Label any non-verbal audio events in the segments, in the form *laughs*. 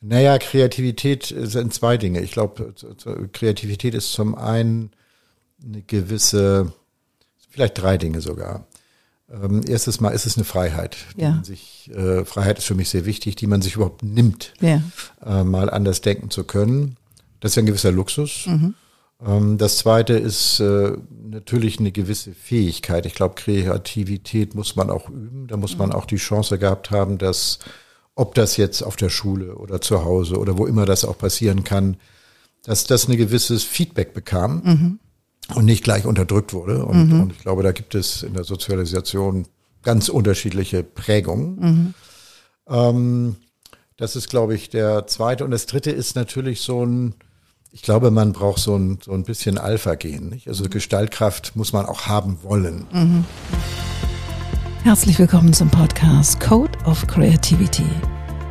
Naja, Kreativität sind zwei Dinge. Ich glaube, Kreativität ist zum einen eine gewisse, vielleicht drei Dinge sogar. Ähm, erstes Mal ist es eine Freiheit. Ja. Sich, äh, Freiheit ist für mich sehr wichtig, die man sich überhaupt nimmt, Ja. äh, mal anders denken zu können. Das ist ja ein gewisser Luxus. Mhm. Ähm, das zweite ist äh, natürlich eine gewisse Fähigkeit. Ich glaube, Kreativität muss man auch üben. Da muss man auch die Chance gehabt haben, dass, ob das jetzt auf der Schule oder zu Hause oder wo immer das auch passieren kann, dass das ein gewisses Feedback bekam und nicht gleich unterdrückt wurde. Und, und ich glaube, da gibt es in der Sozialisation ganz unterschiedliche Prägungen. Ähm, das ist, glaube ich, der zweite. Und das dritte ist natürlich so ein, ich glaube, man braucht so ein, so ein bisschen Alpha-Gen. nicht? Also Gestaltkraft muss man auch haben wollen. Herzlich willkommen zum Podcast Code of Creativity.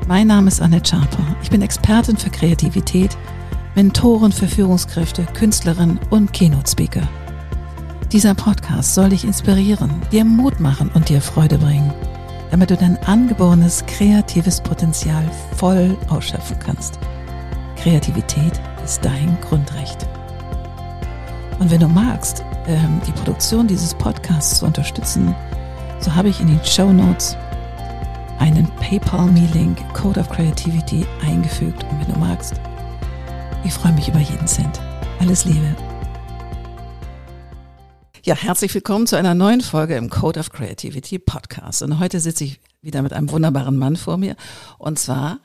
Mein Name ist Annette Schaper. Ich bin Expertin für Kreativität, Mentorin für Führungskräfte, Künstlerin und Keynote-Speaker. Dieser Podcast soll dich inspirieren, dir Mut machen und dir Freude bringen, damit du dein angeborenes kreatives Potenzial voll ausschöpfen kannst. Kreativität ist dein Grundrecht. Und wenn du magst, ähm, die Produktion dieses Podcasts zu unterstützen, so habe ich in den Show Notes einen PayPal-Me-Link Code of Creativity eingefügt. Und wenn du magst, ich freue mich über jeden Cent. Alles Liebe. Ja, herzlich willkommen zu einer neuen Folge im Code of Creativity Podcast. Und heute sitze ich wieder mit einem wunderbaren Mann vor mir. Und zwar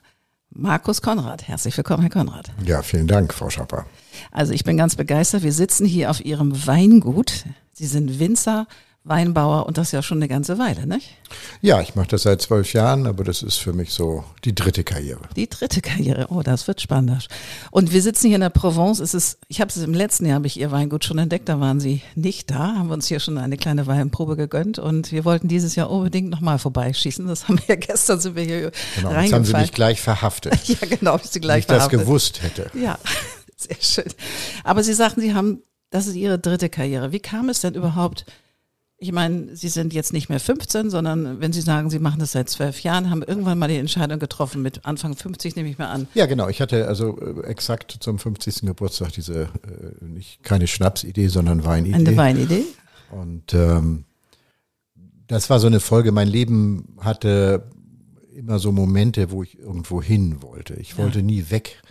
Markus Konrad. Herzlich willkommen, Herr Konrad. Ja, vielen Dank, Frau Schapper. Also ich bin ganz begeistert. Wir sitzen hier auf Ihrem Weingut. Sie sind Winzer, Weinbauer und das ja schon eine ganze Weile, nicht? Ja, ich mache das seit zwölf Jahren, aber das ist für mich so die dritte Karriere. Die dritte Karriere. Oh, das wird spannend. Und wir sitzen hier in der Provence. Es ist, ich habe es im letzten Jahr, habe ich Ihr Weingut schon entdeckt. Da waren Sie nicht da. Haben wir uns hier schon eine kleine Weinprobe gegönnt und wir wollten dieses Jahr unbedingt nochmal vorbeischießen. Das haben wir ja *laughs* gestern sind wir hier Genau, jetzt reingefallen. haben Sie mich gleich verhaftet. *laughs* ja, genau, ich Sie Wenn gleich ich das gewusst hätte. Ja, *laughs* sehr schön. Aber Sie sagten, Sie haben, das ist Ihre dritte Karriere. Wie kam es denn überhaupt? Ich meine, Sie sind jetzt nicht mehr 15, sondern wenn Sie sagen, Sie machen das seit zwölf Jahren, haben irgendwann mal die Entscheidung getroffen, mit Anfang 50 nehme ich mal an. Ja, genau. Ich hatte also äh, exakt zum 50. Geburtstag diese, äh, nicht keine Schnapsidee, sondern Weinidee. Eine Weinidee? Und ähm, das war so eine Folge. Mein Leben hatte immer so Momente, wo ich irgendwo hin wollte. Ich wollte nie weg,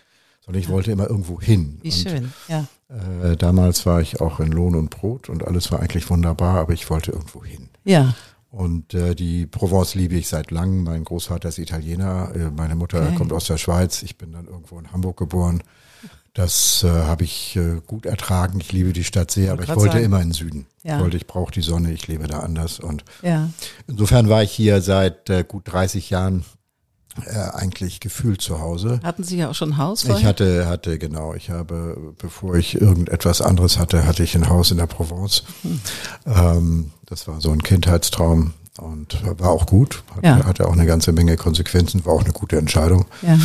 sondern ich wollte immer irgendwo hin. Wie und, schön, ja. Äh, damals war ich auch in Lohn und Brot und alles war eigentlich wunderbar, aber ich wollte irgendwo hin. Ja, Und äh, die Provence liebe ich seit langem. Mein Großvater ist Italiener, äh, meine Mutter Okay. kommt aus der Schweiz. Ich bin dann irgendwo in Hamburg geboren. Das äh, habe ich äh, gut ertragen. Ich liebe die Stadt sehr, aber ich wollte sagen. immer in den Süden. Ja. Ich wollte, ich brauche die Sonne, ich lebe da anders. Und ja. insofern war ich hier seit äh, gut 30 Jahren äh, eigentlich gefühlt zu Hause. Hatten Sie ja auch schon ein Haus Ich vorher? hatte, hatte, genau, ich habe, bevor ich irgendetwas anderes hatte, hatte ich ein Haus in der Provence. Ähm, das war so ein Kindheitstraum und war auch gut. Hatte, Ja. hatte auch eine ganze Menge Konsequenzen, war auch eine gute Entscheidung. ja.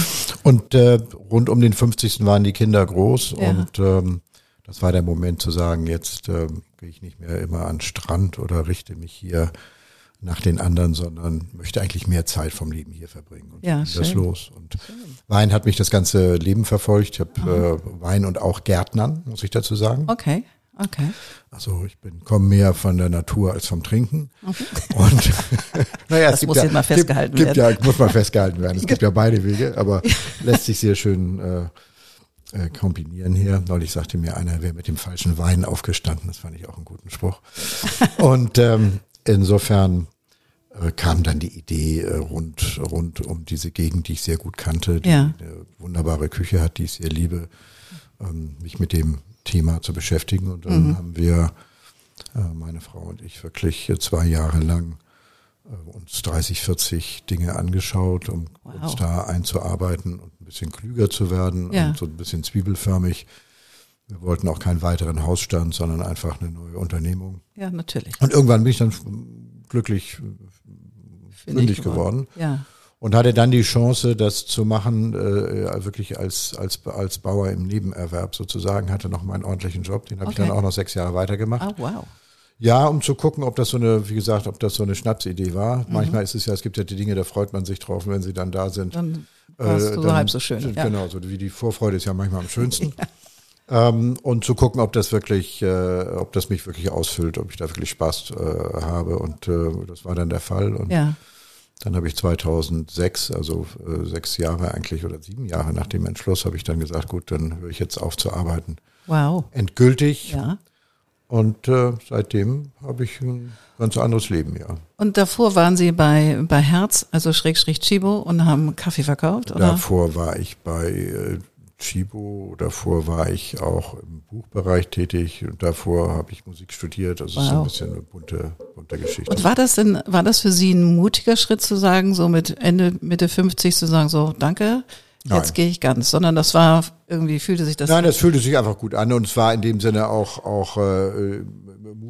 Und äh, rund um den 50. waren die Kinder groß Ja. und ähm, das war der Moment zu sagen, jetzt ähm, gehe ich nicht mehr immer an den Strand oder richte mich hier nach den anderen, sondern möchte eigentlich mehr Zeit vom Leben hier verbringen. Und Ja, so das schön. los. Und Wein hat mich das ganze Leben verfolgt. Ich habe äh, Wein und auch Gärtnern, muss ich dazu sagen. Okay, okay. Also ich bin komme mehr von der Natur als vom Trinken. Und *laughs* naja, Das *laughs* muss jetzt mal festgehalten gibt, gibt Ja, muss mal festgehalten werden. Es gibt ja beide Wege, aber *laughs* lässt sich sehr schön äh, äh, kombinieren hier. Neulich sagte mir einer, er wäre mit dem falschen Wein aufgestanden. Das fand ich auch einen guten Spruch. Und ähm, insofern äh, kam dann die Idee äh, rund, rund um diese Gegend, die ich sehr gut kannte, die Ja. eine wunderbare Küche hat, die ich sehr liebe, ähm, mich mit dem Thema zu beschäftigen. Und dann haben wir, äh, meine Frau und ich, wirklich zwei Jahre lang uns 30, 40 Dinge angeschaut, um Wow. uns da einzuarbeiten und ein bisschen klüger zu werden Ja. und so ein bisschen zwiebelförmig. Wir wollten auch keinen weiteren Hausstand, sondern einfach eine neue Unternehmung. Ja, natürlich. Und irgendwann bin ich dann glücklich fündig geworden Ja, und hatte dann die Chance, das zu machen, äh, wirklich als, als, als Bauer im Nebenerwerb sozusagen, hatte noch meinen ordentlichen Job, den habe ich Okay. dann auch noch sechs Jahre weitergemacht. ah, wow. Ja, um zu gucken, ob das so eine, wie gesagt, ob das so eine Schnapsidee war. Mhm. Manchmal ist es ja, es gibt ja die Dinge, da freut man sich drauf, wenn sie dann da sind. Dann war es äh, so halb so schön. Ja. Genau, so wie die Vorfreude ist ja manchmal am schönsten. *laughs* ja. Ähm, und zu gucken, ob das wirklich, äh, ob das mich wirklich ausfüllt, ob ich da wirklich Spaß äh, habe. Und äh, das war dann der Fall. Und ja. dann habe ich 2006, also äh, sechs Jahre eigentlich oder sieben Jahre nach dem Entschluss, habe ich dann gesagt, gut, dann höre ich jetzt auf zu arbeiten. Wow. Endgültig. Ja. Und äh, seitdem habe ich ein ganz anderes Leben, ja. Und davor waren Sie bei, bei Herz, also Schrägstrich Chibo und haben Kaffee verkauft, oder? Davor war ich bei äh, Chibo, davor war ich auch im Buchbereich tätig und davor habe ich Musik studiert. Also wow. ist ein bisschen eine bunte, bunte Geschichte. Und war das denn, war das für Sie ein mutiger Schritt zu sagen, so mit Ende, Mitte 50 zu sagen, so danke, jetzt gehe ich ganz, sondern das war irgendwie fühlte sich das. Nein, das fühlte sich einfach gut an und es war in dem Sinne auch auch äh,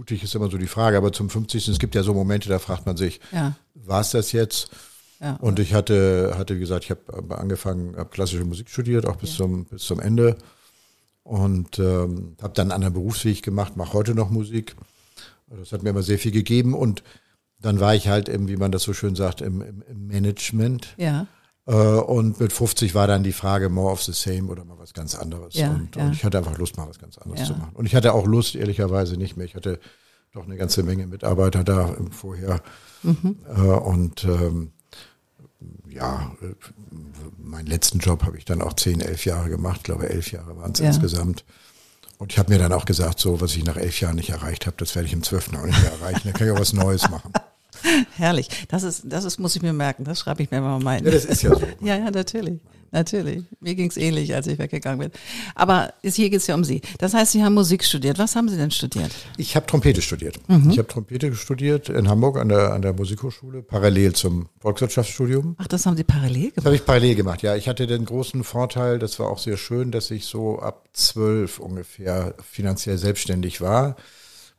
mutig ist immer so die Frage, aber zum 50. es gibt ja so Momente, da fragt man sich, ja. war es das jetzt? Ja. Und ich hatte hatte wie gesagt, ich habe angefangen, habe klassische Musik studiert, auch bis ja. zum bis zum Ende und ähm, habe dann einen anderen Berufsweg gemacht, mache heute noch Musik. Das hat mir immer sehr viel gegeben und dann war ich halt, im, wie man das so schön sagt, im, im, im Management. Ja. Äh, und mit 50 war dann die Frage more of the same oder mal was ganz anderes. Ja, und, und ich hatte einfach Lust, mal was ganz anderes zu machen. Und ich hatte auch Lust, ehrlicherweise nicht mehr. Ich hatte doch eine ganze Menge Mitarbeiter da im vorher. Mhm. Äh, und ähm, ja, äh, meinen letzten Job habe ich dann auch zehn, elf Jahre gemacht. Ich glaube, elf Jahre waren es Ja. insgesamt. Und ich habe mir dann auch gesagt, so was ich nach elf Jahren nicht erreicht habe, das werde ich im zwölften auch nicht mehr erreichen. Da kann ich auch was Neues machen. *laughs* Herrlich. Das ist, das ist, muss ich mir merken. Das schreibe ich mir mal mal. Ja, das ist ja so. *laughs* Ja, ja, natürlich. Natürlich. Mir ging's ähnlich, als ich weggegangen bin. Aber ist, hier geht's ja um Sie. Das heißt, Sie haben Musik studiert. Was haben Sie denn studiert? Ich habe Trompete studiert. Mhm. Ich habe Trompete studiert in Hamburg an der, an der Musikhochschule, parallel zum Volkswirtschaftsstudium. Ach, das haben Sie parallel Das gemacht. habe ich parallel gemacht, ja. Ich hatte den großen Vorteil, das war auch sehr schön, dass ich so ab zwölf ungefähr finanziell selbstständig war.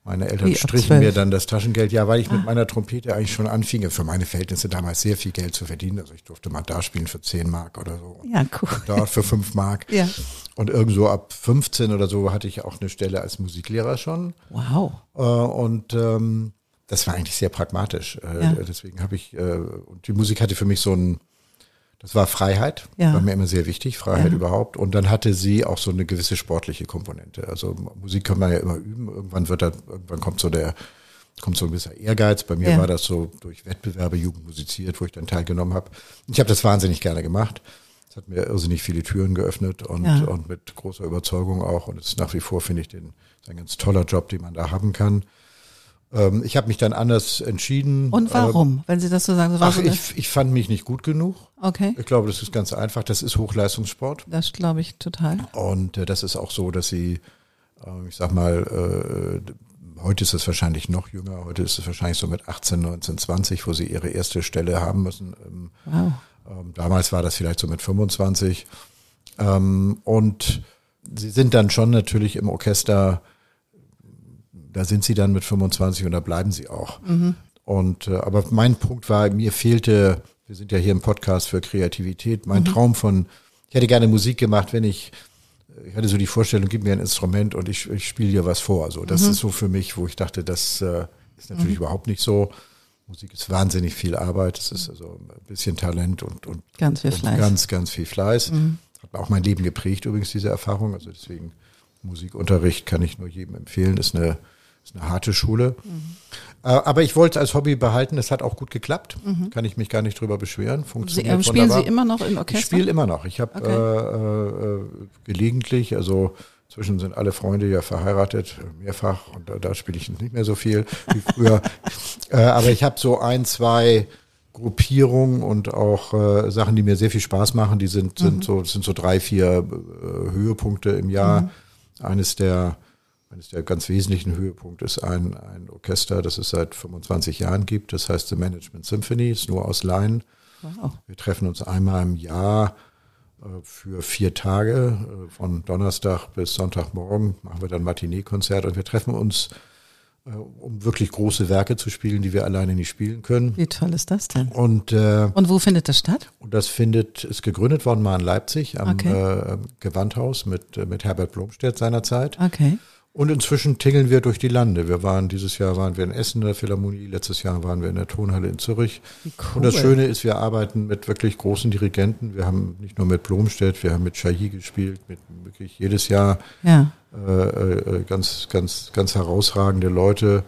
Meine Eltern Wie, strichen 12? mir dann das Taschengeld, ja, weil ich mit meiner Trompete eigentlich schon anfing, für meine Verhältnisse damals sehr viel Geld zu verdienen. Also ich durfte mal da spielen für 10 Mark oder so. Ja, cool. Dort für 5 Mark. Ja. Und irgendwo ab 15 oder so hatte ich auch eine Stelle als Musiklehrer schon. Wow. Äh, und ähm, das war eigentlich sehr pragmatisch. Äh, Ja. Deswegen habe ich, äh, und die Musik hatte für mich so ein, das war Freiheit, Ja. war mir immer sehr wichtig, Freiheit Ja. überhaupt. Und dann hatte sie auch so eine gewisse sportliche Komponente. Also Musik kann man ja immer üben. Irgendwann wird da, irgendwann kommt so der, kommt so ein gewisser Ehrgeiz. Bei mir Ja. war das so durch Wettbewerbe Jugend musiziert, wo ich dann teilgenommen habe. Ich habe das wahnsinnig gerne gemacht. Das hat mir irrsinnig viele Türen geöffnet und, Ja. und mit großer Überzeugung auch. Und es ist nach wie vor, finde ich, den, ist ein ganz toller Job, den man da haben kann. Ähm, ich habe mich dann anders entschieden. Und warum? Wenn Sie das so sagen, so Ähm, war ach, so ich, ich fand mich nicht gut genug. okay. Ich glaube, das ist ganz einfach. Das ist Hochleistungssport. Das glaube ich total. Und äh, das ist auch so, dass sie, äh, ich sag mal, äh, heute ist es wahrscheinlich noch jünger. Heute ist es wahrscheinlich so mit 18, 19, 20, wo sie ihre erste Stelle haben müssen. Ähm, Wow. ähm, damals war das vielleicht so mit 25. Ähm, und sie sind dann schon natürlich im Orchester, da sind sie dann mit 25 und da bleiben sie auch. Und äh, aber mein Punkt war, mir fehlte, wir sind ja hier im Podcast für Kreativität, mein Traum von, ich hätte gerne Musik gemacht, wenn ich, ich hatte so die Vorstellung, gib mir ein Instrument und ich, ich spiele dir was vor. So, das ist so für mich, wo ich dachte, das äh, ist natürlich überhaupt nicht so. Musik ist wahnsinnig viel Arbeit, es ist also ein bisschen Talent und, und Ganz viel und Fleiß. Ganz, ganz viel Fleiß. Hat auch mein Leben geprägt, übrigens, diese Erfahrung. Also deswegen Musikunterricht kann ich nur jedem empfehlen. Ist eine, ist eine harte Schule. Äh, Aber ich wollte es als Hobby behalten. Es hat auch gut geklappt. Kann ich mich gar nicht drüber beschweren. Sie, Funktioniert ähm, spielen wunderbar. Sie immer noch im Ich Orchester? spiele immer noch. Ich habe Okay. äh, äh, gelegentlich, also zwischen sind alle Freunde ja verheiratet, äh, mehrfach, und da, da spiele ich nicht mehr so viel wie früher. *laughs* äh, aber ich habe so ein, zwei Gruppierungen und auch äh, Sachen, die mir sehr viel Spaß machen. Die sind, sind so, das sind so drei, vier äh, Höhepunkte im Jahr. Eines der eines der ganz wesentlichen Höhepunkte ist ein, ein Orchester, das es seit 25 Jahren gibt. Das heißt The Management Symphony, ist nur aus Laien. Wow. Wir treffen uns einmal im Jahr äh, für vier Tage, äh, von Donnerstag bis Sonntagmorgen machen wir dann Matinee-Konzert und wir treffen uns, äh, um wirklich große Werke zu spielen, die wir alleine nicht spielen können. Wie toll ist das denn? Und, äh, Und wo findet das statt? und das findet, ist gegründet worden mal in Leipzig am Okay. äh, Gewandhaus mit, mit Herbert Blomstedt seinerzeit. Okay. Und inzwischen tingeln wir durch die Lande. Wir waren dieses Jahr waren wir in Essen in der Philharmonie, letztes Jahr waren wir in der Tonhalle in Zürich. Cool. Und das Schöne ist, wir arbeiten mit wirklich großen Dirigenten. Wir haben nicht nur mit Blomstedt, wir haben mit Chailly gespielt, mit wirklich jedes Jahr ja. äh, äh, ganz, ganz, ganz herausragende Leute.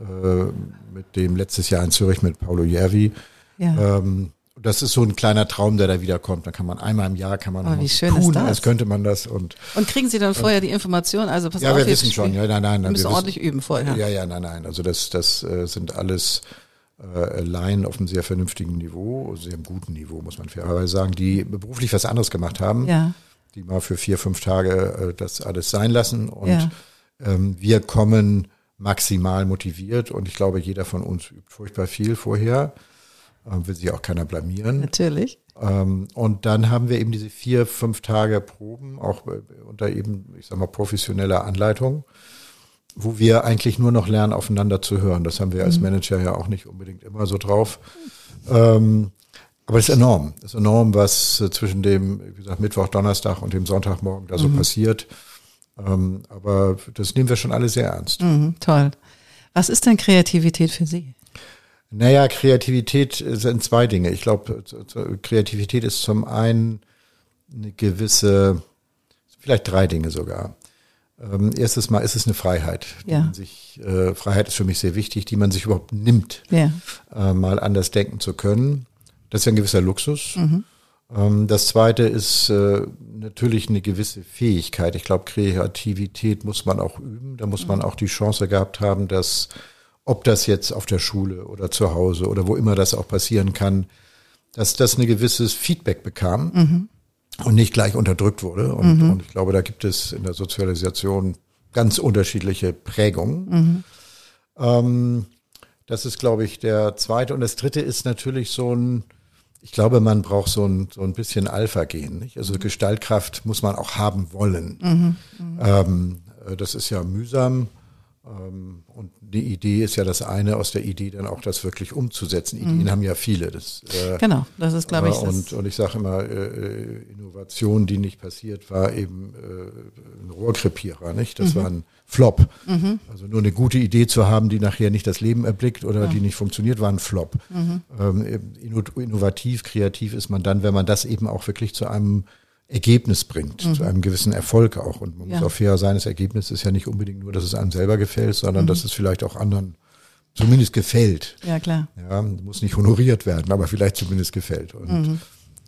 Äh, mit dem letztes Jahr in Zürich mit Paolo Järvi. Ja. Ähm, das ist so ein kleiner Traum, der da wiederkommt. Da kann man einmal im Jahr kann man oh, wie schön tun, als könnte man das und und kriegen Sie dann vorher die Information? Also pass ja, auf, wir wissen schon. Ja, nein, nein, wir müssen wir ordentlich wissen, üben vorher. Ja, ja, nein, nein. Also das das äh, sind alles äh, Laien auf einem sehr vernünftigen Niveau, sehr guten Niveau muss man fairerweise sagen, die beruflich was anderes gemacht haben. Ja. Die mal für vier, fünf Tage äh, das alles sein lassen und ja. ähm, wir kommen maximal motiviert und ich glaube, jeder von uns übt furchtbar viel vorher äh, will sich auch keiner blamieren. Natürlich. Ähm, und dann haben wir eben diese vier, fünf Tage Proben, auch unter eben, ich sag mal, professioneller Anleitung, wo wir eigentlich nur noch lernen, aufeinander zu hören. Das haben wir als mhm. Manager ja auch nicht unbedingt immer so drauf. Ähm, aber es ist enorm. Es ist enorm, was äh, zwischen dem, wie gesagt, Mittwoch, Donnerstag und dem Sonntagmorgen da so mhm. passiert. Ähm, aber das nehmen wir schon alle sehr ernst. Mhm, toll. Was ist denn Kreativität für Sie? Naja, Kreativität sind zwei Dinge. Ich glaube, Kreativität ist zum einen eine gewisse, vielleicht drei Dinge sogar. Ähm, erstes Mal ist es eine Freiheit. Ja. Sich, äh, Freiheit ist für mich sehr wichtig, die man sich überhaupt nimmt, ja. äh, mal anders denken zu können. Das ist ja ein gewisser Luxus. Mhm. Ähm, das zweite ist äh, natürlich eine gewisse Fähigkeit. Ich glaube, Kreativität muss man auch üben. Da muss man mhm. auch die Chance gehabt haben, dass ob das jetzt auf der Schule oder zu Hause oder wo immer das auch passieren kann, dass das ein gewisses Feedback bekam mhm. und nicht gleich unterdrückt wurde. Und, mhm. und, ich glaube, da gibt es in der Sozialisation ganz unterschiedliche Prägungen. Mhm. Ähm, das ist, glaube ich, der zweite. Und das dritte ist natürlich so ein, ich glaube, man braucht so ein, so ein bisschen Alpha-Gen. Also Gestaltkraft muss man auch haben wollen. Mhm. Ähm, äh, das ist ja mühsam. Ähm, und die Idee ist ja das eine, aus der Idee dann auch das wirklich umzusetzen. Ideen mhm. haben ja viele. Das, äh, genau, das ist, glaube ich. Und, und ich sage immer, äh, äh, Innovation, die nicht passiert, war eben äh, ein Rohrkrepierer, nicht? Das mhm. war ein Flop. Mhm. Also nur eine gute Idee zu haben, die nachher nicht das Leben erblickt oder ja. die nicht funktioniert, war ein Flop. Mhm. Ähm, innovativ, kreativ ist man dann, wenn man das eben auch wirklich zu einem Ergebnis bringt, mhm. zu einem gewissen Erfolg auch. Und man ja. muss auch fair sein, das Ergebnis ist ja nicht unbedingt nur, dass es einem selber gefällt, sondern mhm. dass es vielleicht auch anderen zumindest gefällt. Ja, klar. Ja, muss nicht honoriert werden, aber vielleicht zumindest gefällt. Und mhm.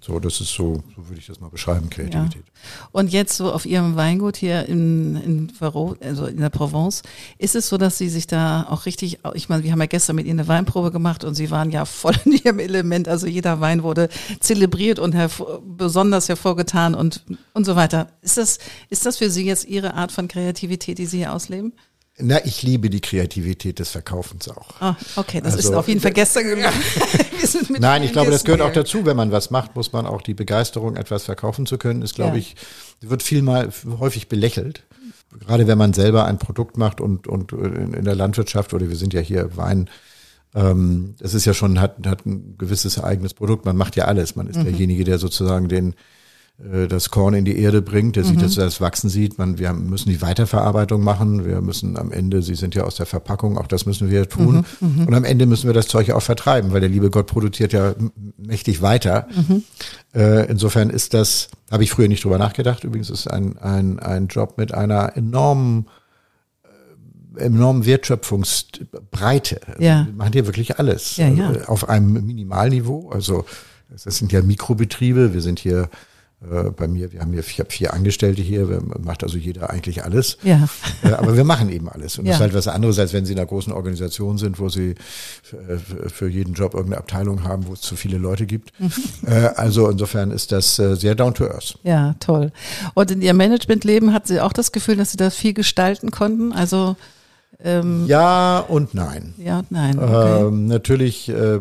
So, das ist so, so würde ich das mal beschreiben, Kreativität. Ja. Und jetzt so auf Ihrem Weingut hier in, in also in der Provence, ist es so, dass Sie sich da auch richtig, ich meine, wir haben ja gestern mit Ihnen eine Weinprobe gemacht und Sie waren ja voll in Ihrem Element, also jeder Wein wurde zelebriert und hervor, besonders hervorgetan und, und so weiter. Ist das, ist das für Sie jetzt Ihre Art von Kreativität, die Sie hier ausleben? Na, ich liebe die Kreativität des Verkaufens auch. Ah, okay, das also, ist auf jeden Fall *laughs* gestern gelungen. *laughs* Nein, ich glaube, das gehört auch dazu. Wenn man was macht, muss man auch die Begeisterung, etwas verkaufen zu können, ist, glaube ja. ich, wird viel mal häufig belächelt. Gerade wenn man selber ein Produkt macht und, und in der Landwirtschaft oder wir sind ja hier Wein, ähm, das ist ja schon, hat, hat ein gewisses eigenes Produkt. Man macht ja alles. Man ist mhm. derjenige, der sozusagen den, äh, das Korn in die Erde bringt, der mhm. sieht, dass er das wachsen sieht. Man, wir müssen die Weiterverarbeitung machen. Wir müssen am Ende, Sie sind ja aus der Verpackung, auch das müssen wir tun. Mhm. mhm. Und am Ende müssen wir das Zeug auch vertreiben, weil der liebe Gott produziert ja mächtig weiter. Mhm. Äh, insofern ist das, habe ich früher nicht drüber nachgedacht. Übrigens ist ein, ein, ein Job mit einer enormen äh, enormen Wertschöpfungsbreite. Ja. Wir machen hier wirklich alles. Ja, ja. Auf einem Minimalniveau. Also das sind ja Mikrobetriebe. Wir sind hier äh, bei mir, wir haben hier, ich habe vier Angestellte hier, macht also jeder eigentlich alles. Ja. Äh, aber wir machen eben alles. Und ja. das ist halt was anderes, als wenn Sie in einer großen Organisation sind, wo Sie äh, für jeden Job irgendeine Abteilung haben, wo es zu viele Leute gibt. Mhm. Also insofern ist das sehr down to earth. Ja, toll. Und in Ihrem Managementleben hat Sie auch das Gefühl, dass Sie da viel gestalten konnten? Also ähm, ja und nein. Ja und nein. Okay. Ähm, natürlich, äh,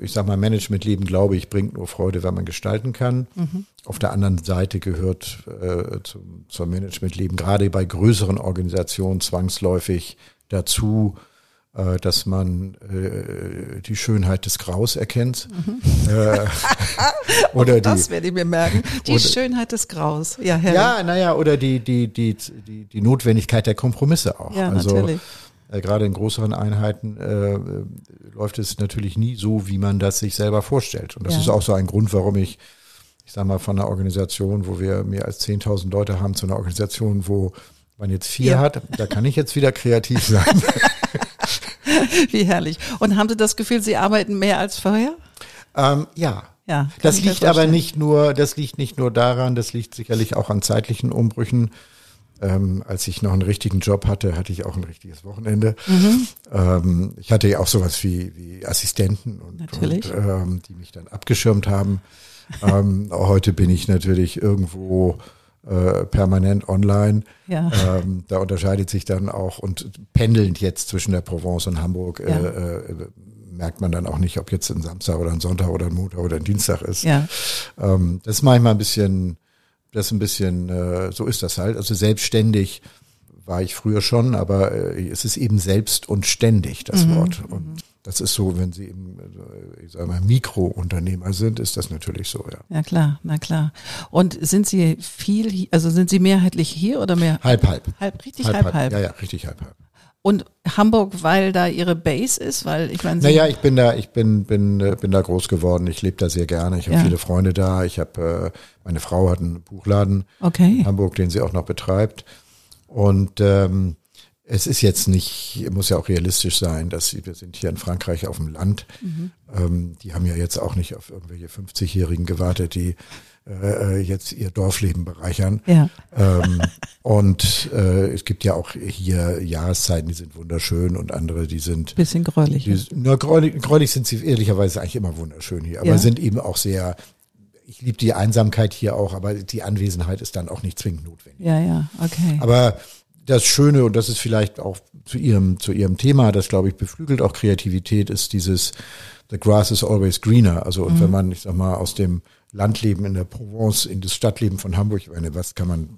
ich sag mal, Managementleben, glaube ich, bringt nur Freude, wenn man gestalten kann. Mhm. Auf der anderen Seite gehört äh, zum, zum Managementleben gerade bei größeren Organisationen zwangsläufig dazu, äh, dass man äh, die Schönheit des Graus erkennt. Mhm. Äh, *laughs* oder das die, werde ich mir merken. Die oder, Schönheit des Graus. Ja, herrlich. ja naja, oder die, die, die, die, die Notwendigkeit der Kompromisse auch. Ja, also, natürlich. Äh, gerade in größeren Einheiten äh, läuft es natürlich nie so, wie man das sich selber vorstellt. Und das ja. ist auch so ein Grund, warum ich, ich sage mal, von einer Organisation, wo wir mehr als 10.000 Leute haben, zu einer Organisation, wo man jetzt vier ja. hat, da kann ich jetzt wieder kreativ sein. *laughs* *laughs* Wie herrlich. Und haben Sie das Gefühl, Sie arbeiten mehr als vorher? Ähm, ja. Ja, das liegt aber nicht nur, das liegt nicht nur daran, das liegt sicherlich auch an zeitlichen Umbrüchen. Ähm, als ich noch einen richtigen Job hatte, hatte ich auch ein richtiges Wochenende. Mhm. Ähm, ich hatte ja auch sowas wie, wie Assistenten und, und ähm, die mich dann abgeschirmt haben. ähm, *laughs* heute bin ich natürlich irgendwo äh, permanent online. Ja. Ähm, da unterscheidet sich dann auch und pendelnd jetzt zwischen der Provence und Hamburg äh, ja. äh, merkt man dann auch nicht, ob jetzt ein Samstag oder ein Sonntag oder ein Montag oder ein Dienstag ist. Ja. Ähm, das ist manchmal ein bisschen, das ist ein bisschen, äh, so ist das halt. Also selbstständig war ich früher schon, aber äh, es ist eben selbst und ständig das mhm. Wort. Und mhm. Das ist so, wenn Sie eben, äh, ich sage mal, Mikrounternehmer sind, ist das natürlich so, ja. Ja, klar, na klar. Und sind Sie viel, also sind Sie mehrheitlich hier oder mehr? Halb, halb. Halb, richtig, halb, halb. halb. Ja, ja, richtig, halb, halb. Und Hamburg, weil da Ihre Base ist, weil ich meine. Naja, ich bin da, ich bin, bin, äh, bin da groß geworden. Ich lebe da sehr gerne. Ich habe ja. viele Freunde da. Ich habe, äh, meine Frau hat einen Buchladen okay. in Hamburg, den sie auch noch betreibt. Und ähm, es ist jetzt nicht, muss ja auch realistisch sein, dass sie, wir sind hier in Frankreich auf dem Land. Mhm. Ähm, die haben ja jetzt auch nicht auf irgendwelche 50-Jährigen gewartet, die äh, jetzt ihr Dorfleben bereichern. Ja. Ähm, *laughs* und äh, es gibt ja auch hier Jahreszeiten, die sind wunderschön und andere, die sind bisschen gräulich. Die, na, gräulich, gräulich sind sie ehrlicherweise eigentlich immer wunderschön hier, aber ja. sind eben auch sehr ich liebe die Einsamkeit hier auch, aber die Anwesenheit ist dann auch nicht zwingend notwendig. Ja, ja, okay. Aber das Schöne, und das ist vielleicht auch zu ihrem, zu ihrem Thema, das glaube ich beflügelt auch Kreativität, ist dieses The grass is always greener. Also, und mhm. wenn man, ich sag mal, aus dem Landleben in der Provence in das Stadtleben von Hamburg, ich meine, was kann man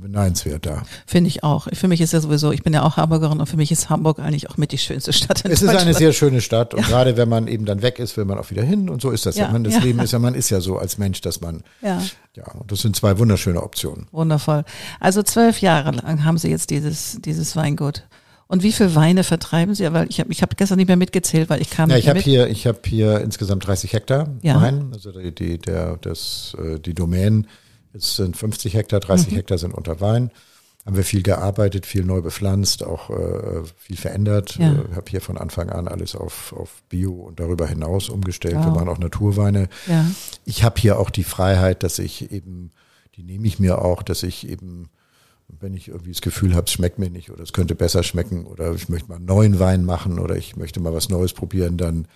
beneidenswert da. Finde ich auch. Für mich ist ja sowieso, ich bin ja auch Hamburgerin und für mich ist Hamburg eigentlich auch mit die schönste Stadt in Es ist eine sehr schöne Stadt und ja. gerade wenn man eben dann weg ist, will man auch wieder hin und so ist das. Ja, man, das ja. Leben ist ja, man ist ja so als Mensch, dass man, ja, ja und das sind zwei wunderschöne Optionen. Wundervoll. Also zwölf Jahre lang haben Sie jetzt dieses, dieses Weingut. Und wie viele Weine vertreiben Sie? Weil ich habe ich hab gestern nicht mehr mitgezählt, weil ich kam. Ja, ich habe hier, ich habe hier insgesamt 30 Hektar ja. Wein. Also die, die, der, das, äh, die Domänen es sind 50 Hektar, 30 mhm. Hektar sind unter Wein haben wir viel gearbeitet, viel neu bepflanzt, auch äh, viel verändert. Ja. Äh, habe hier von Anfang an alles auf, auf Bio und darüber hinaus umgestellt. Wow. Wir waren auch Naturweine. Ja. Ich habe hier auch die Freiheit, dass ich eben, die nehme ich mir auch, dass ich eben, wenn ich irgendwie das Gefühl habe, es schmeckt mir nicht oder es könnte besser schmecken oder ich möchte mal einen neuen Wein machen oder ich möchte mal was Neues probieren, dann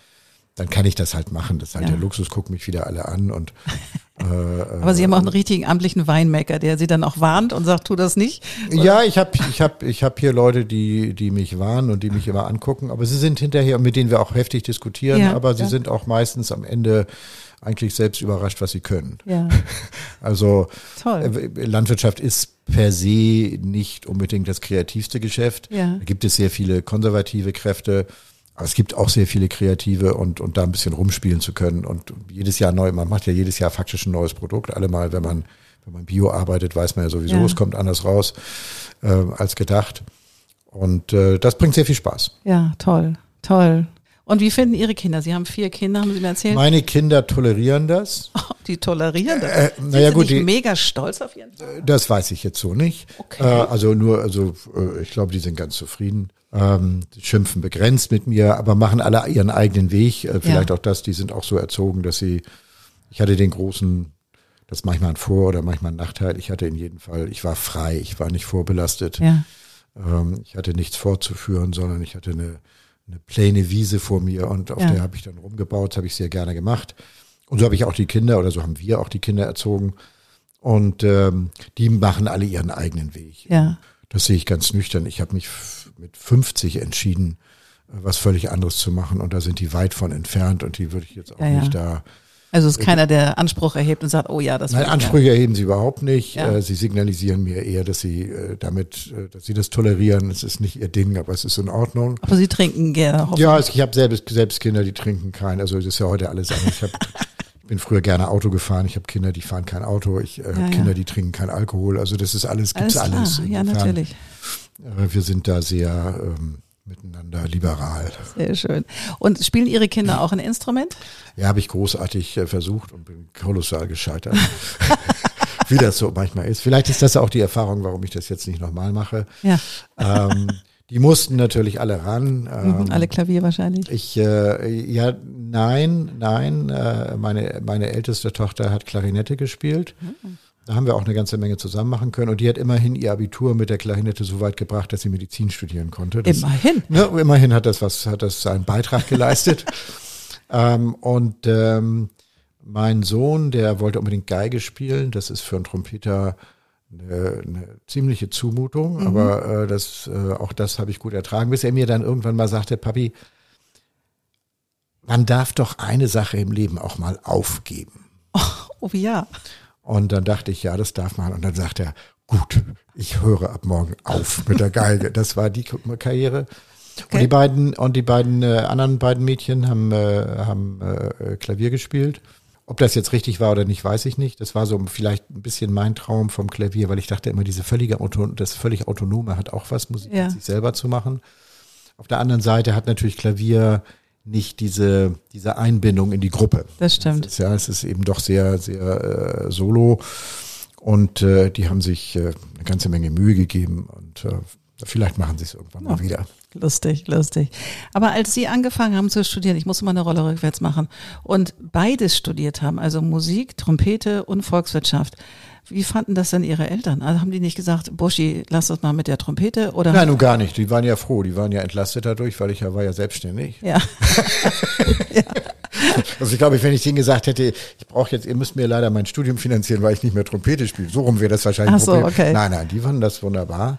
dann kann ich das halt machen. Das ist halt ja. der Luxus, gucken mich wieder alle an und *laughs* äh, Aber Sie haben auch einen richtigen amtlichen Weinmaker, der Sie dann auch warnt und sagt, tu das nicht. Oder? Ja, ich habe ich hab, ich hab hier Leute, die, die mich warnen und die mich immer angucken, aber sie sind hinterher, mit denen wir auch heftig diskutieren, ja, aber sie ja. sind auch meistens am Ende eigentlich selbst überrascht, was sie können. Ja. *laughs* Also Toll. Äh, Landwirtschaft ist per se nicht unbedingt das kreativste Geschäft. Ja. Da gibt es sehr viele konservative Kräfte. Aber es gibt auch sehr viele Kreative und, und da ein bisschen rumspielen zu können und jedes Jahr neu, man macht ja jedes Jahr faktisch ein neues Produkt. Allemal, wenn man, wenn man Bio arbeitet, weiß man ja sowieso, ja. es kommt anders raus äh, als gedacht. Und äh, das bringt sehr viel Spaß. Ja, toll, toll. Und wie finden Ihre Kinder? Sie haben vier Kinder, haben Sie mir erzählt? Meine Kinder tolerieren das. *laughs* Oh, die tolerieren das. Äh, naja, Sie gut, die, mega stolz auf ihren Vater? Das weiß ich jetzt so nicht. Okay. Äh, also nur, also äh, ich glaube, die sind ganz zufrieden ähm, schimpfen begrenzt mit mir, aber machen alle ihren eigenen Weg. Äh, vielleicht ja. auch das, die sind auch so erzogen, dass sie, ich hatte den großen, das ist manchmal ein Vor- oder manchmal ein Nachteil, ich hatte in jedem Fall, ich war frei, ich war nicht vorbelastet. Ja. Ähm, ich hatte nichts vorzuführen, sondern ich hatte eine, eine plane Wiese vor mir und auf ja. der habe ich dann rumgebaut, habe ich sehr gerne gemacht. Und so habe ich auch die Kinder oder so haben wir auch die Kinder erzogen. Und ähm, die machen alle ihren eigenen Weg. Ja. Das sehe ich ganz nüchtern. Ich habe mich mit 50 entschieden, äh, was völlig anderes zu machen. Und da sind die weit von entfernt und die würde ich jetzt auch ja, nicht ja. da Also es ist keiner, der Anspruch erhebt und sagt, oh ja, das Nein, Ansprüche erheben sie überhaupt nicht. Ja. Äh, Sie signalisieren mir eher, dass sie äh, damit, äh, dass sie das tolerieren. Es ist nicht ihr Ding, aber es ist in Ordnung. Aber Sie trinken gerne. hoffentlich. Ja, ich habe selbst, selbst Kinder, die trinken kein. Also das ist ja heute alles anders. Ich, hab, *laughs* ich bin früher gerne Auto gefahren. Ich habe Kinder, die fahren kein Auto. Ich äh, Ja, habe ja. Kinder, die trinken kein Alkohol. Also das ist alles, Alles gibt's klar. alles. Ja, natürlich. Wir sind da sehr ähm, miteinander liberal. Sehr schön. Und spielen Ihre Kinder auch ein Instrument? Ja, habe ich großartig äh, versucht und bin kolossal gescheitert. *laughs* Wie das so manchmal ist. Vielleicht ist das auch die Erfahrung, warum ich das jetzt nicht nochmal mache. Ja. Ähm, die mussten natürlich alle ran. Ähm, Mhm, Alle Klavier wahrscheinlich. Ich, äh, ja, nein, nein. Äh, meine, meine älteste Tochter hat Klarinette gespielt. Da haben wir auch eine ganze Menge zusammen machen können. Und die hat immerhin ihr Abitur mit der Klarinette so weit gebracht, dass sie Medizin studieren konnte. Das, Immerhin. Ne, immerhin hat das was, hat das seinen Beitrag geleistet. *laughs* ähm, und ähm, mein Sohn, der wollte unbedingt Geige spielen. Das ist für einen Trompeter eine, eine ziemliche Zumutung, aber äh, das, äh, auch das habe ich gut ertragen, bis er mir dann irgendwann mal sagte, Papi, man darf doch eine Sache im Leben auch mal aufgeben. Oh ja. Und dann dachte ich, ja, das darf man. Und dann sagt er, gut, ich höre ab morgen auf mit der Geige. Das war die Karriere. Okay. Und die beiden und die beiden äh, anderen beiden Mädchen haben äh, haben äh, Klavier gespielt. Ob das jetzt richtig war oder nicht, weiß ich nicht. Das war so vielleicht ein bisschen mein Traum vom Klavier, weil ich dachte immer, diese völlige Auto, das völlig autonome hat auch was, Musik Ja. sich selber zu machen. Auf der anderen Seite hat natürlich Klavier nicht diese diese Einbindung in die Gruppe. Das stimmt. Es ist, ja, es ist eben doch sehr, sehr äh, solo und äh, die haben sich äh, eine ganze Menge Mühe gegeben und äh, vielleicht machen sie es irgendwann mal wieder. Lustig, lustig. Aber als Sie angefangen haben zu studieren, ich muss mal eine Rolle rückwärts machen, und beides studiert haben, also Musik, Trompete und Volkswirtschaft, wie fanden das denn Ihre Eltern? Also haben die nicht gesagt, Buschi, lass das mal mit der Trompete? Oder Nein, nun gar nicht. Die waren ja froh, die waren ja entlastet dadurch, weil ich ja war ja selbstständig. *laughs* Ja, Also ich glaube, wenn ich denen gesagt hätte, ich brauche jetzt, ihr müsst mir leider mein Studium finanzieren, weil ich nicht mehr Trompete spiele, so rum wäre das wahrscheinlich Ach so, Problem. okay. Nein, nein, die fanden das wunderbar.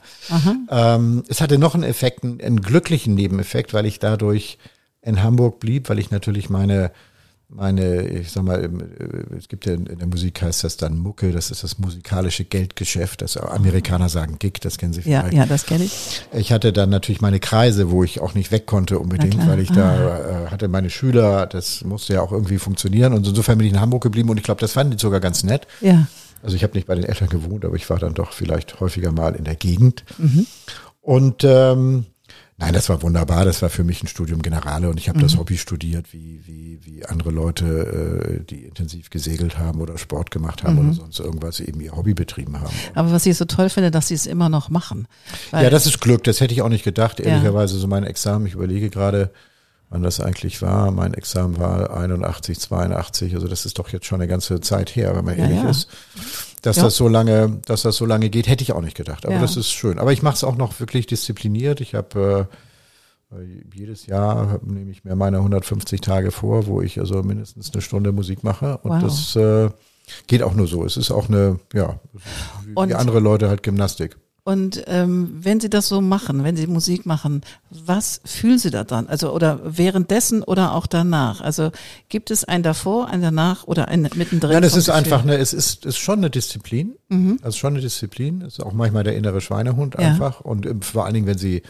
Ähm, es hatte noch einen Effekt, einen, einen glücklichen Nebeneffekt, weil ich dadurch in Hamburg blieb, weil ich natürlich meine meine, ich sag mal, äh, es gibt ja in, der Musik heißt das dann Mucke, das ist das musikalische Geldgeschäft, das Amerikaner sagen Gig, das kennen Sie ja, vielleicht. ja, das kenne ich. Ich hatte dann natürlich meine Kreise, wo ich auch nicht weg konnte unbedingt, weil ich da äh, hatte meine Schüler, das musste ja auch irgendwie funktionieren und insofern bin ich in Hamburg geblieben und ich glaube, das fanden die sogar ganz nett. Ja, Also ich habe nicht bei den Eltern gewohnt, aber ich war dann doch vielleicht häufiger mal in der Gegend. Mhm. Und ähm, nein, das war wunderbar. Das war für mich ein Studium Generale und ich habe Mhm. das Hobby studiert, wie, wie, wie andere Leute, äh, die intensiv gesegelt haben oder Sport gemacht haben Mhm. oder sonst irgendwas, eben ihr Hobby betrieben haben. aber was ich so toll finde, dass Sie es immer noch machen. Ja, das ist Glück, das hätte ich auch nicht gedacht, Ja. ehrlicherweise. So mein Examen, ich überlege gerade, wann das eigentlich war. Mein Examen war 81, 82, also das ist doch jetzt schon eine ganze Zeit her, wenn man Ja, ehrlich ja. ist. Dass Ja. das so lange, dass das so lange geht, hätte ich auch nicht gedacht. Aber Ja. das ist schön. Aber ich mache es auch noch wirklich diszipliniert. Ich habe äh, jedes Jahr nehme ich mir meine 150 Tage vor, wo ich also mindestens eine Stunde Musik mache. Und Wow. das äh, geht auch nur so. Es ist auch eine, ja, wie Und- andere Leute halt Gymnastik. Und ähm, wenn Sie das so machen, wenn Sie Musik machen, was fühlen Sie da dann? Also oder währenddessen oder auch danach? Also gibt es ein davor, ein danach oder ein mittendrin? Nein, es ist einfach eine, es ist, ist schon eine Disziplin. Also schon eine Disziplin. Es ist auch manchmal der innere Schweinehund Mhm. Ja. einfach. Und ähm, vor allen Dingen, wenn sie,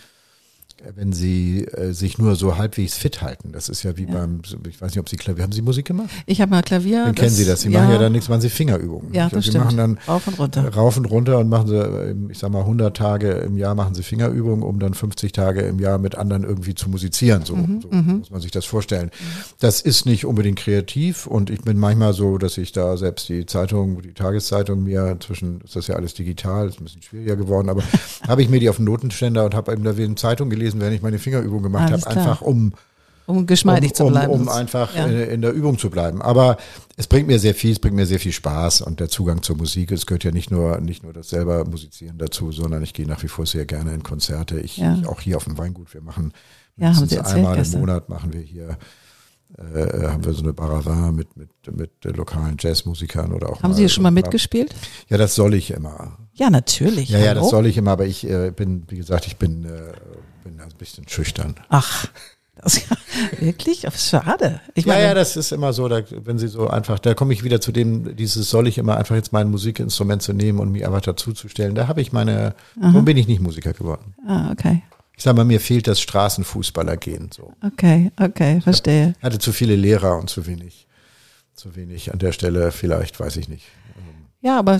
wenn sie äh, sich nur so halbwegs fit halten. Das ist ja wie beim, ich weiß nicht, ob Sie Klavier, haben Sie Musik gemacht? Ich habe mal Klavier. Dann kennen Sie das. Sie machen ja dann nichts, machen Sie Fingerübungen. Ja, das Sie stimmt. machen dann Rauf und runter. rauf und runter und machen sie, ähm, ich sag mal, 100 Tage im Jahr machen sie Fingerübungen, um dann 50 Tage im Jahr mit anderen irgendwie zu musizieren. So, Mhm, so muss man sich das vorstellen. Das ist nicht unbedingt kreativ und ich bin manchmal so, dass ich da selbst die Zeitung, die Tageszeitung mir inzwischen ist das ja alles digital, ist ein bisschen schwieriger geworden, aber *laughs* habe ich mir die auf den Notenständer und habe eben da eine Zeitung gelesen, während ich meine Fingerübung gemacht habe, einfach um Um geschmeidig um, zu bleiben. Um, um einfach ja. in, in der Übung zu bleiben. Aber es bringt mir sehr viel, es bringt mir sehr viel Spaß und der Zugang zur Musik. Es gehört ja nicht nur nicht nur das selber Musizieren dazu, sondern ich gehe nach wie vor sehr gerne in Konzerte. Ich, Ja. ich auch hier auf dem Weingut. Wir machen Ja, haben erzählt einmal gestern. im Monat machen wir hier äh, haben wir so eine Baravin mit mit mit äh, lokalen Jazzmusikern oder auch Haben Sie schon mal mitgespielt? Ja, das soll ich immer. Ja, natürlich. Ja, ja, das Hallo? soll ich immer. Aber ich äh, bin, wie gesagt, ich bin äh, bin ein bisschen schüchtern. Ach, Das, *laughs* wirklich? Aber schade. Ich ja, meine, ja, das ist immer so, da, wenn sie so einfach, da komme ich wieder zu dem, dieses soll ich immer einfach jetzt mein Musikinstrument zu nehmen und mir einfach dazuzustellen. Da habe ich meine, so bin ich nicht Musiker geworden. ah, okay. Ich sage mal, mir fehlt das Straßenfußballer gehen. So. Okay, okay, verstehe. Hatte zu viele Lehrer und zu wenig, zu wenig an der Stelle, vielleicht, weiß ich nicht. Ja, aber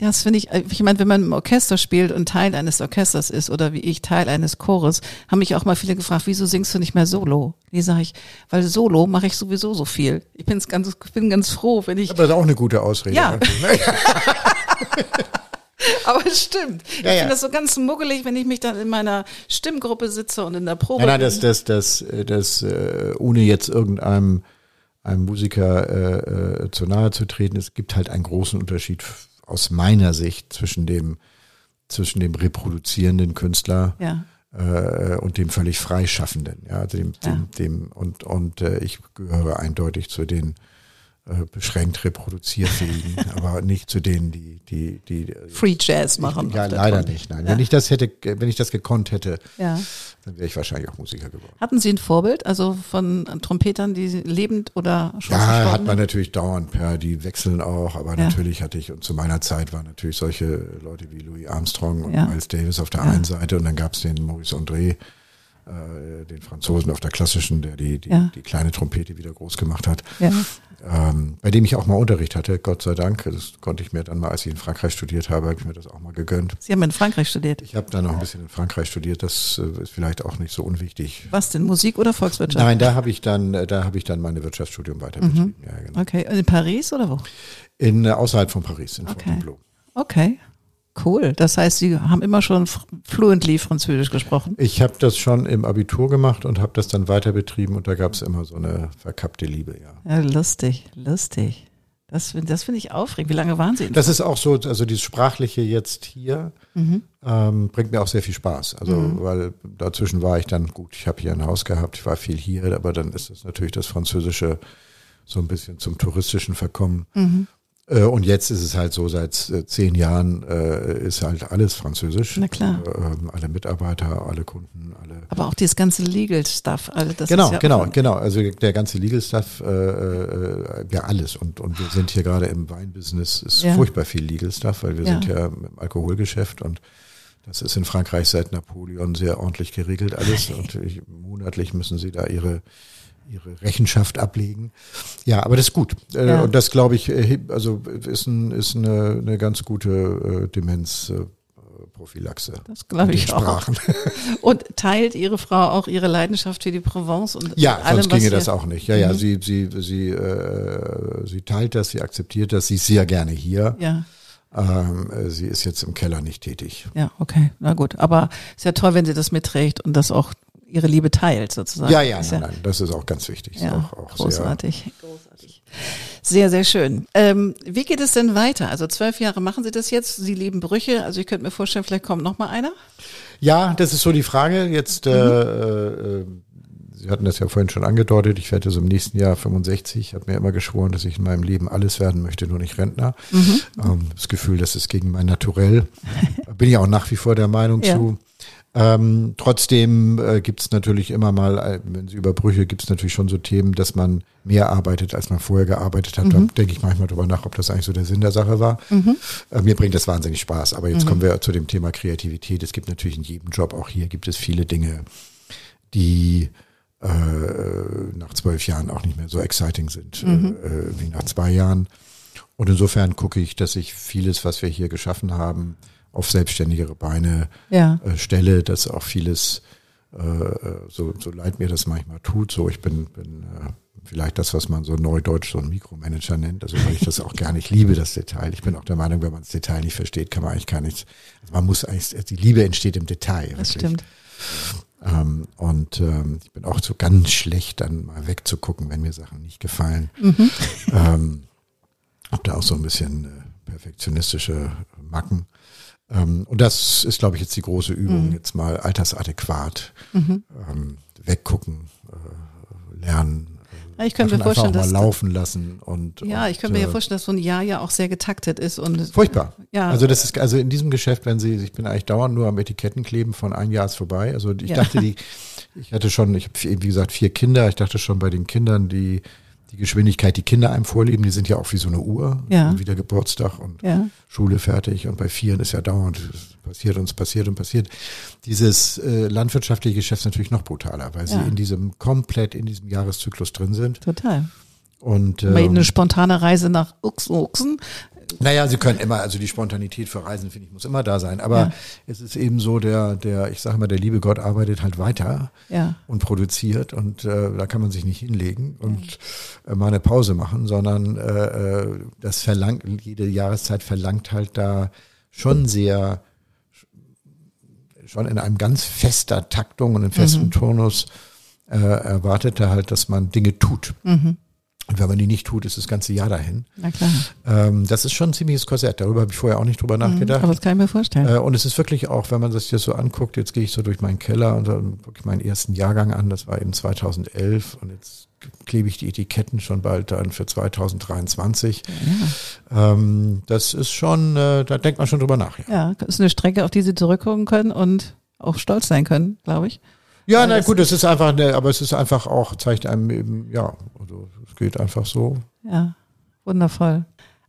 das finde ich, ich meine, wenn man im Orchester spielt und Teil eines Orchesters ist oder wie ich Teil eines Chores, haben mich auch mal viele gefragt, wieso singst du nicht mehr Solo? Die sage ich, weil Solo mache ich sowieso so viel. Ich bin's ganz, ich bin ganz froh, wenn ich, Aber das ist auch eine gute Ausrede. Ja. *laughs* aber es stimmt. ich Ja, ja. finde das so ganz muggelig, wenn ich mich dann in meiner Stimmgruppe sitze und in der Probe. Nein, nein, das, das, das, äh, das, äh, ohne jetzt irgendeinem einem Musiker äh, äh, zu nahe zu treten, es gibt halt einen großen Unterschied aus meiner Sicht zwischen dem, zwischen dem reproduzierenden Künstler ja. äh, und dem völlig freischaffenden. Ja, dem, Ja. dem, dem und, und äh, ich gehöre eindeutig zu den beschränkt reproduzierfähigen, *laughs* aber nicht zu denen, die, die, die Free Jazz machen. ja, auf der leider nicht. Nein, Ja. wenn ich das hätte, wenn ich das gekonnt hätte, Ja. dann wäre ich wahrscheinlich auch Musiker geworden. Hatten Sie ein Vorbild, also von Trompetern, die lebend oder schon Ja, hat man natürlich dauernd, ja, die wechseln auch, aber Ja. natürlich hatte ich, und zu meiner Zeit waren natürlich solche Leute wie Louis Armstrong und Ja. Miles Davis auf der Ja. einen Seite und dann gab es den Maurice André, äh, den Franzosen auf der klassischen, der die, die, Ja. die kleine Trompete wieder groß gemacht hat, Ja. ähm, bei dem ich auch mal Unterricht hatte, Gott sei Dank. Das konnte ich mir dann mal, als ich in Frankreich studiert habe, habe ich mir das auch mal gegönnt. Sie haben in Frankreich studiert. Ich habe dann noch ein bisschen in Frankreich studiert, das äh, ist vielleicht auch nicht so unwichtig. Was denn, Musik oder Volkswirtschaft? Nein, da habe ich dann, äh, da habe ich dann meine Wirtschaftsstudium weiter betrieben. Ja, genau. Okay, in Paris oder wo? In, äh, außerhalb von Paris, in Okay. Fontainebleau. Okay, cool. Das heißt, Sie haben immer schon fluently Französisch gesprochen. Ich habe das schon im Abitur gemacht und habe das dann weiter betrieben und da gab es immer so eine verkappte Liebe, ja. Ja, lustig, lustig. Das, das finde ich aufregend. Wie lange waren Sie in Das ist auch so, also dieses Sprachliche jetzt hier Mhm. ähm, bringt mir auch sehr viel Spaß. Also, weil dazwischen war ich dann, gut, ich habe hier ein Haus gehabt, ich war viel hier, aber dann ist das natürlich das Französische so ein bisschen zum Touristischen verkommen. Mhm. Äh, und jetzt ist es halt so, seit äh, zehn Jahren äh, ist halt alles Französisch. Na klar. Äh, ähm, alle Mitarbeiter, alle Kunden, alle Aber auch dieses ganze Legal Stuff. Also das genau, ja genau, genau. Also der ganze Legal Stuff, äh, äh, ja alles. Und, und wir sind hier gerade im Weinbusiness, ist Ja. furchtbar viel Legal Stuff, weil wir Ja. sind ja im Alkoholgeschäft und das ist in Frankreich seit Napoleon sehr ordentlich geregelt alles. Und ich, monatlich müssen sie da ihre ihre Rechenschaft ablegen. Ja, aber das ist gut. Äh, Ja. Und das glaube ich, äh, also ist, ein, ist eine, eine ganz gute äh, Demenzprophylaxe. Das glaube ich auch. *laughs* Und teilt Ihre Frau auch ihre Leidenschaft für die Provence und Ja, allem, sonst ginge das auch nicht. Ja, ja, Mhm. sie, sie, sie, äh, sie teilt das, sie akzeptiert das, sie ist sehr gerne hier. Ja, Ähm, äh, sie ist jetzt im Keller nicht tätig. ja, okay, na gut. Aber ist ja toll, wenn sie das mitträgt und das auch ihre Liebe teilt sozusagen. Ja, ja, nein, nein, das ist auch ganz wichtig. Ja, auch, auch großartig. großartig. Sehr, sehr schön. Ähm, wie geht es denn weiter? Also zwölf Jahre machen Sie das jetzt. Sie lieben Brüche. Also ich könnte mir vorstellen, vielleicht kommt noch mal einer. Sehr, ja, das ist so die Frage. Jetzt, Mhm. äh, äh, Sie hatten das ja vorhin schon angedeutet. Ich werde so im nächsten Jahr 65. Ich habe mir immer geschworen, dass ich in meinem Leben alles werden möchte, nur nicht Rentner. Mhm. Ähm, das Gefühl, das ist gegen mein Naturell. *laughs* Bin ich auch nach wie vor der Meinung Ja. zu. Ähm, trotzdem äh, gibt es natürlich immer mal, äh, wenn Sie über Brüche, gibt es natürlich schon so Themen, dass man mehr arbeitet, als man vorher gearbeitet hat. Da denke ich manchmal drüber nach, ob das eigentlich so der Sinn der Sache war. Äh, mir bringt das wahnsinnig Spaß. Aber jetzt kommen wir zu dem Thema Kreativität. Es gibt natürlich in jedem Job, auch hier gibt es viele Dinge, die äh, nach zwölf Jahren auch nicht mehr so exciting sind äh, wie nach zwei Jahren. Und insofern gucke ich, dass ich vieles, was wir hier geschaffen haben, auf selbstständigere Beine Ja. äh, stelle, dass auch vieles, äh, so, so leid mir das manchmal tut, so ich bin, bin äh, vielleicht das, was man so neudeutsch so ein Mikromanager nennt, also weil ich das auch gar nicht liebe, das Detail. Ich bin auch der Meinung, wenn man das Detail nicht versteht, kann man eigentlich gar nichts, also man muss eigentlich, die Liebe entsteht im Detail. Das wirklich. stimmt. Ähm, und ähm, ich bin auch so ganz schlecht, dann mal wegzugucken, wenn mir Sachen nicht gefallen. Mhm. Ähm, hab da auch so ein bisschen äh, perfektionistische Macken. Ähm, und das ist, glaube ich, jetzt die große Übung, Mhm. jetzt mal altersadäquat ähm, weggucken, äh, lernen. äh, Ja, ich könnte mir Sachen einfach vorstellen, dass- laufen lassen und Ja, und, ich könnte mir ja äh, vorstellen, dass so ein Jahr ja auch sehr getaktet ist und Furchtbar. Ja. Also das ist also in diesem Geschäft, wenn Sie, ich bin eigentlich dauernd nur am Etiketten kleben von ein Jahr ist vorbei. Also ich Ja. dachte, die, Ich hatte schon, ich habe wie gesagt vier Kinder. Ich dachte schon bei den Kindern, die die Geschwindigkeit, die Kinder einem vorleben, die sind ja auch wie so eine Uhr. Ja. Wieder Geburtstag und Ja. Schule fertig. Und bei vieren ist ja dauernd es passiert und es passiert und passiert. Dieses äh, landwirtschaftliche Geschäft ist natürlich noch brutaler, weil sie Ja. in diesem komplett in diesem Jahreszyklus drin sind. Total. Und ähm, eine spontane Reise nach Uxen, Uxen. Naja, sie können immer, also die Spontanität für Reisen, finde ich, muss immer da sein. Aber Ja. es ist eben so, der, der, ich sage mal, der liebe Gott arbeitet halt weiter Ja. und produziert und äh, da kann man sich nicht hinlegen und äh, mal eine Pause machen, sondern äh, äh, das verlangt, jede Jahreszeit verlangt halt da schon sehr, schon in einem ganz fester Taktung und in festem Turnus äh, erwartet er halt, dass man Dinge tut. Und wenn man die nicht tut, ist das ganze Jahr dahin. Na klar. Ähm, das ist schon ein ziemliches Korsett. Darüber habe ich vorher auch nicht drüber nachgedacht. Mhm. Aber das kann ich mir vorstellen. Äh, und es ist wirklich auch, wenn man sich das so anguckt, jetzt gehe ich so durch meinen Keller und dann wirklich meinen ersten Jahrgang an, das war eben 2011 und jetzt klebe ich die Etiketten schon bald dann für 2023. Ähm, das ist schon, äh, da denkt man schon drüber nach. Ja, ja, das ist eine Strecke, auf die Sie zurückgucken können und auch stolz sein können, glaube ich. Ja na das gut, es ist einfach, eine, aber es ist einfach auch, zeigt einem eben, ja, also es geht einfach so. Ja, wundervoll.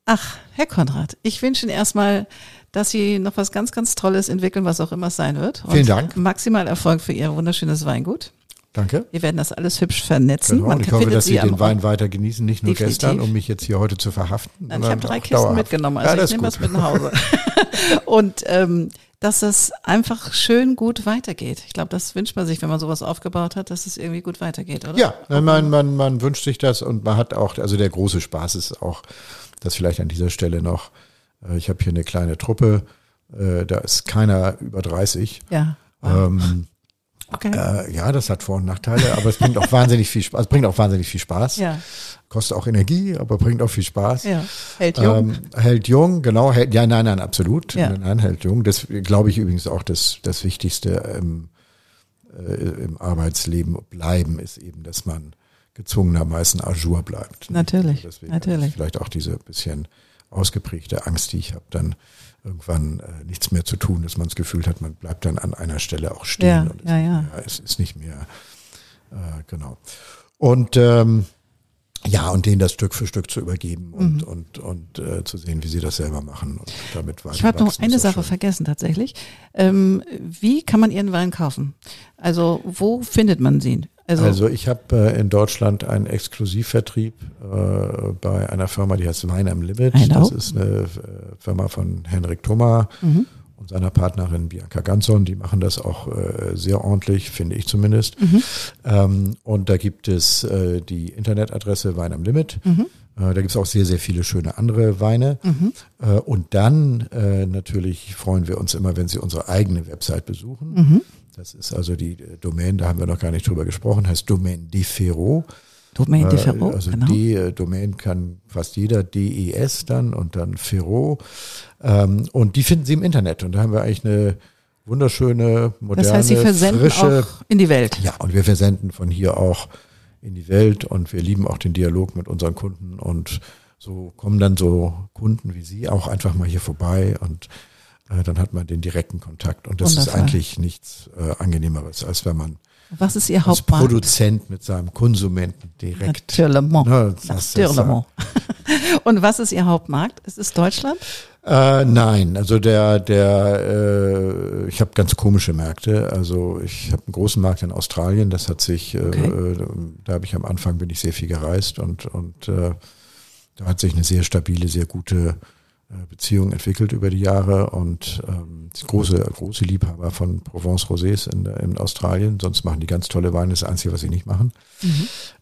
Ach, Herr Konrad, ich wünsche Ihnen erstmal, dass Sie noch was ganz, ganz Tolles entwickeln, was auch immer es sein wird. Vielen Dank. Maximal Erfolg für Ihr wunderschönes Weingut. Danke. Wir werden das alles hübsch vernetzen. Genau. Man Und ich hoffe, dass Sie am den Wein weiter genießen, nicht nur Definitiv. gestern, um mich jetzt hier heute zu verhaften. Nein, ich habe drei Kisten dauerhaft. mitgenommen, ja, also das ich nehme gut. was mit nach Hause. *laughs* Und ähm, dass es einfach schön gut weitergeht. Ich glaube, das wünscht man sich, wenn man sowas aufgebaut hat, dass es irgendwie gut weitergeht, oder? Ja, man, man, man wünscht sich das und man hat auch, also der große Spaß ist auch, das vielleicht an dieser Stelle noch, äh, ich habe hier eine kleine Truppe, äh, da ist keiner über 30. Ja. Ähm, Okay. äh, ja, das hat Vor- und Nachteile, aber es bringt auch *laughs* wahnsinnig viel Spaß, es bringt auch wahnsinnig viel Spaß. Ja. Kostet auch Energie, aber bringt auch viel Spaß. Ja. Hält jung. Ähm, hält jung, genau. Hält, ja, nein, nein, absolut. Ja. Nein, hält jung. Das glaube ich übrigens auch das, das Wichtigste im, äh, im Arbeitsleben bleiben ist eben, dass man gezwungenermaßen à jour bleibt. Natürlich, Deswegen natürlich. Vielleicht auch diese bisschen ausgeprägte Angst, die ich habe, dann irgendwann äh, nichts mehr zu tun, dass man das Gefühl hat, man bleibt dann an einer Stelle auch stehen. Ja, und ja, ja. Mehr, es ist nicht mehr, äh, genau. Und ähm, ja, und denen das Stück für Stück zu übergeben und, und, und äh, zu sehen, wie sie das selber machen und damit weiter Ich habe noch eine Sache schön. vergessen tatsächlich. Ähm, wie kann man Ihren Wein kaufen? Also wo findet man sie? Also, Also ich habe äh, in Deutschland einen Exklusivvertrieb äh, bei einer Firma, die heißt Wein am Limit. Hello. Das ist eine äh, Firma von Henrik Thoma Mhm. und seiner Partnerin Bianca Ganson. Die machen das auch äh, sehr ordentlich, finde ich zumindest. Mhm. Ähm, und da gibt es äh, die Internetadresse Wein am Limit. Mhm. Äh, da gibt es auch sehr, sehr viele schöne andere Weine. Äh, und dann äh, natürlich freuen wir uns immer, wenn Sie unsere eigene Website besuchen. Mhm. Das ist also die äh, Domain, da haben wir noch gar nicht drüber gesprochen, heißt Domain Defero. Domaine de Äh, Ferro, also genau. D, äh, Domain kann fast jeder, DES dann und dann Ferro. Ähm, und die finden Sie im Internet. Und da haben wir eigentlich eine wunderschöne, moderne, das heißt, Sie versenden frische. auch in die Welt. Ja, und wir versenden von hier auch in die Welt und wir lieben auch den Dialog mit unseren Kunden und so kommen dann so Kunden wie Sie auch einfach mal hier vorbei und äh, dann hat man den direkten Kontakt und das ist Wundervoll. eigentlich nichts äh, angenehmeres, als wenn man Was ist Ihr als Hauptmarkt? Produzent mit seinem Konsumenten direkt Natürlich. Ne, ist, Natürlich. *laughs* Und was ist Ihr Hauptmarkt? Ist es Deutschland? Äh, nein, also der, der, äh, ich habe ganz komische Märkte. Also ich habe einen großen Markt in Australien. Das hat sich, Okay. äh, da habe ich am Anfang bin ich sehr viel gereist und und äh, da hat sich eine sehr stabile, sehr gute äh, Beziehung entwickelt über die Jahre und ähm, große große Liebhaber von Provence Rosés in, in Australien. Sonst machen die ganz tolle Weine. Das Einzige, was sie nicht machen.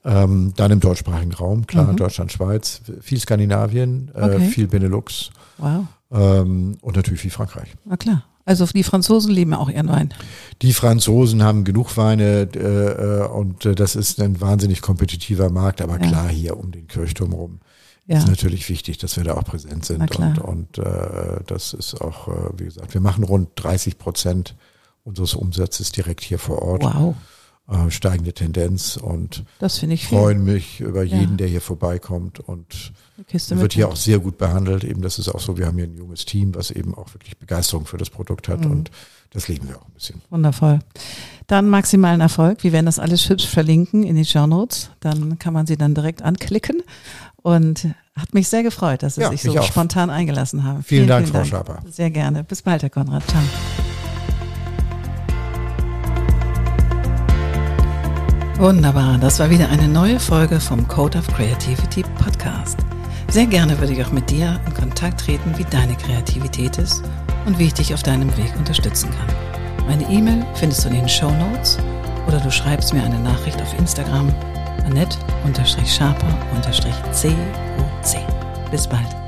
Ähm, dann im deutschsprachigen Raum, klar, Mhm. Deutschland, Schweiz, viel Skandinavien, äh, Okay. viel Benelux. Wow. Ähm, und natürlich viel Frankreich. Na klar. Also die Franzosen lieben auch ihren Wein. Die Franzosen haben genug Weine äh, äh, und äh, das ist ein wahnsinnig kompetitiver Markt, aber Ja. klar, hier um den Kirchturm rum Ja. ist natürlich wichtig, dass wir da auch präsent sind. Und, und äh, das ist auch, äh, wie gesagt, wir machen rund 30 Prozent unseres Umsatzes direkt hier vor Ort. Wow. äh, steigende Tendenz und das ich freuen mich über jeden, ja. der hier vorbeikommt und wird hier auch sehr gut behandelt. Eben, das ist auch so, wir haben hier ein junges Team, was eben auch wirklich Begeisterung für das Produkt hat mhm. und das leben wir auch ein bisschen. Wundervoll. Dann maximalen Erfolg. Wir werden das alles hübsch verlinken in die Show Notes. Dann kann man sie dann direkt anklicken. Und hat mich sehr gefreut, dass Sie ja, sich so spontan eingelassen haben. Vielen, vielen Dank, vielen Frau Dank. Schaper. Sehr gerne. Bis bald, Herr Konrad. Ciao. Wunderbar, das war wieder eine neue Folge vom Code of Creativity Podcast. Sehr gerne würde ich auch mit dir in Kontakt treten, wie deine Kreativität ist und wie ich dich auf deinem Weg unterstützen kann. Meine E-Mail findest du in den Show Notes oder du schreibst mir eine Nachricht auf Instagram annette-sharper-coc. Bis bald.